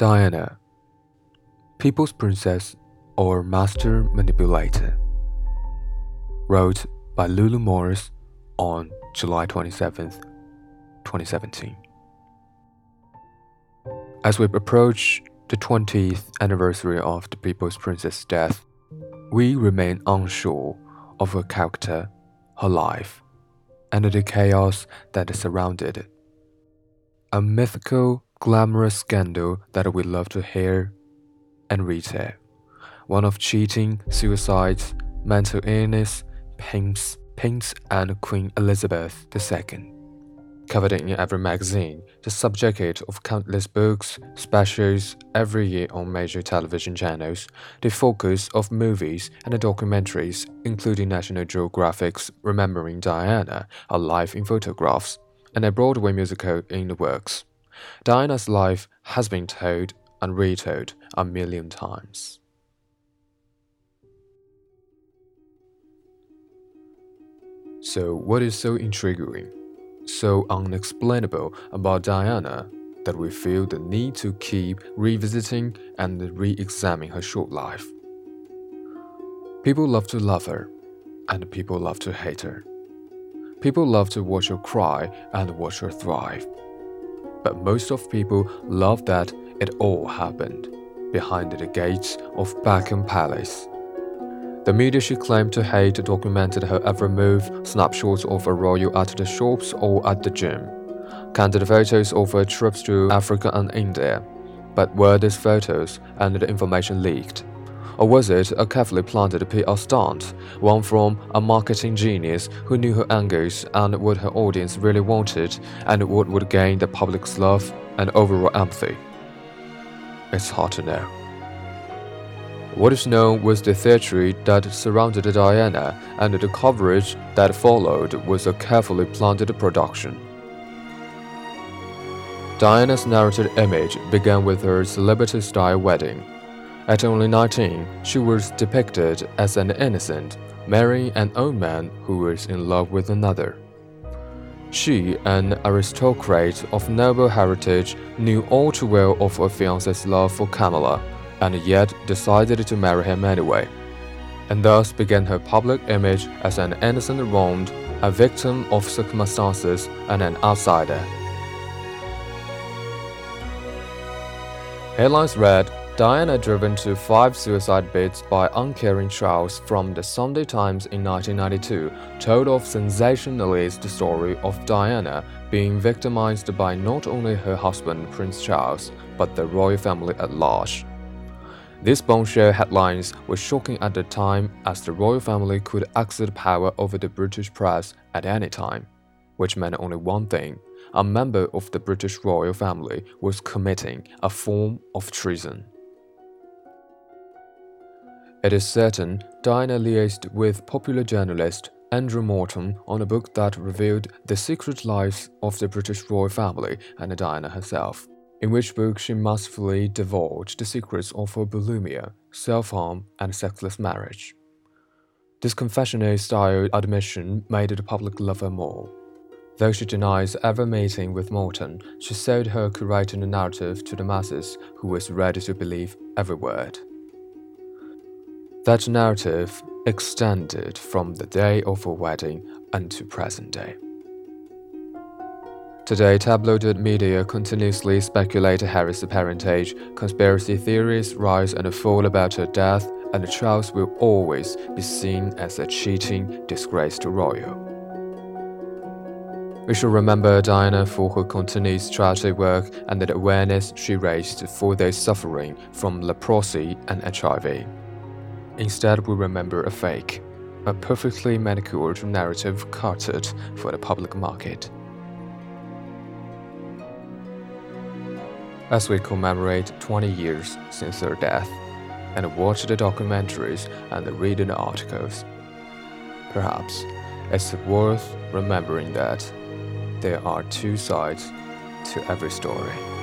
Diana, People's Princess or Master Manipulator. Wrote by Lulu Morris on July 27, 2017. As we approach the 20th anniversary of the People's Princess' death, we remain unsure of her character, her life, and the chaos that surrounded it. A mythical, glamorous scandal that we love to hear and retell. One of cheating, suicides, mental illness, Pimms, pimps, and Queen Elizabeth II covered in every magazine, the subject of countless books, specials every year on major television channels, the focus of movies and documentaries, including National Geographic's Remembering Diana, a life in photographs, and a Broadway musical in the works. Diana's life has been told and retold a million times. So, what is so intriguing? so unexplainable about Diana that we feel the need to keep revisiting and re examining her short life. People love to love her, and people love to hate her. People love to watch her cry and watch her thrive. But most of people love that it all happened behind the gates of Buckingham Palace. The media she claimed to hate documented her every move, snapshots of a royal at the shops or at the gym, candid photos of her trips to Africa and India. But were these photos and the information leaked? Or was it a carefully planted PR stunt, one from a marketing genius who knew her angles and what her audience really wanted and what would gain the public's love and overall empathy? It's hard to know. What is known was the theatre that surrounded Diana, and the coverage that followed was a carefully planned production. Diana's narrated image began with her celebrity style wedding. At only 19, she was depicted as an innocent, marrying an old man who was in love with another. She, an aristocrat of noble heritage, knew all too well of her fiance's love for Camilla and yet decided to marry him anyway, and thus began her public image as an innocent wronged, a victim of circumstances, and an outsider. Headlines read Diana driven to five suicide bids by uncaring Charles from the Sunday Times in 1992 told of sensationalist story of Diana being victimized by not only her husband Prince Charles, but the royal family at large. These bombshell headlines were shocking at the time as the royal family could exert power over the British press at any time, which meant only one thing a member of the British royal family was committing a form of treason. It is certain Diana liaised with popular journalist Andrew Morton on a book that revealed the secret lives of the British royal family and Diana herself in which book she masterfully divulged the secrets of her bulimia, self harm, and sexless marriage. This confessional style admission made the public love her more. Though she denies ever meeting with Morton, she sold her curated narrative to the masses who was ready to believe every word. That narrative extended from the day of her wedding unto present day. Today, tabloid media continuously speculate Harry's parentage, conspiracy theories rise and fall about her death, and Charles will always be seen as a cheating, disgraced royal. We should remember Diana for her continuous charity work and the awareness she raised for those suffering from leprosy and HIV. Instead, we remember a fake, a perfectly manicured narrative carted for the public market. as we commemorate 20 years since her death and watch the documentaries and read the articles. Perhaps it's worth remembering that there are two sides to every story.